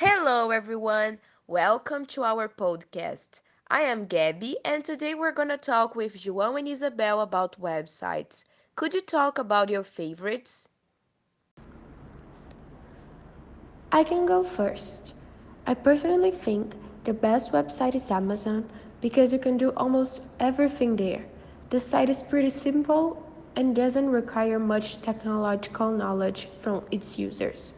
Hello, everyone. Welcome to our podcast. I am Gabby, and today we're going to talk with João and Isabel about websites. Could you talk about your favorites? I can go first. I personally think the best website is Amazon because you can do almost everything there. The site is pretty simple and doesn't require much technological knowledge from its users.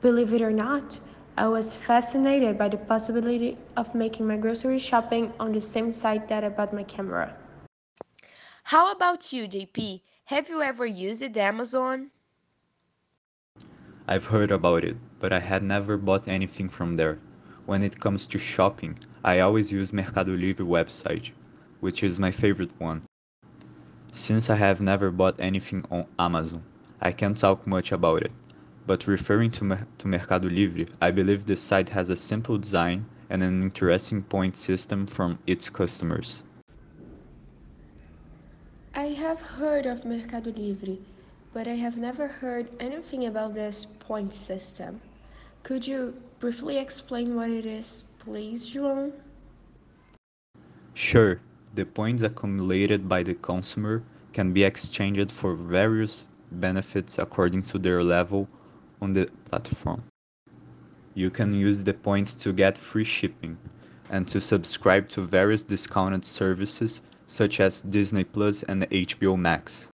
Believe it or not, I was fascinated by the possibility of making my grocery shopping on the same site that I bought my camera. How about you, JP? Have you ever used Amazon? I've heard about it, but I had never bought anything from there. When it comes to shopping, I always use Mercado Livre website, which is my favorite one. Since I have never bought anything on Amazon, I can't talk much about it. But referring to, to Mercado Livre, I believe the site has a simple design and an interesting point system from its customers. I have heard of Mercado Livre, but I have never heard anything about this point system. Could you briefly explain what it is, please, João? Sure, the points accumulated by the consumer can be exchanged for various benefits according to their level on the platform. You can use the points to get free shipping and to subscribe to various discounted services such as Disney Plus and HBO Max.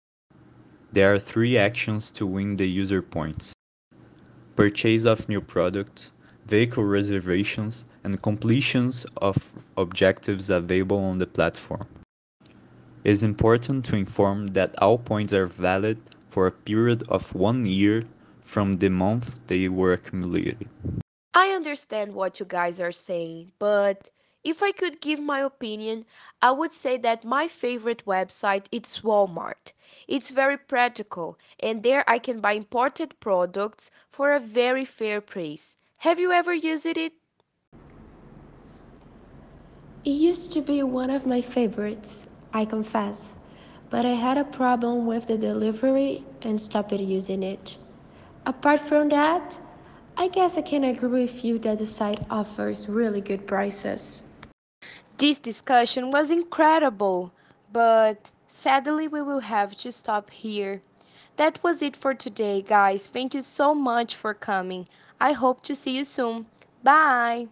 There are three actions to win the user points purchase of new products, vehicle reservations, and completions of objectives available on the platform. It is important to inform that all points are valid for a period of one year from the month they were accumulated. I understand what you guys are saying, but if I could give my opinion, I would say that my favorite website is Walmart. It's very practical, and there I can buy imported products for a very fair price. Have you ever used it? It used to be one of my favorites, I confess, but I had a problem with the delivery and stopped using it. Apart from that, I guess I can agree with you that the site offers really good prices. This discussion was incredible, but sadly, we will have to stop here. That was it for today, guys. Thank you so much for coming. I hope to see you soon. Bye.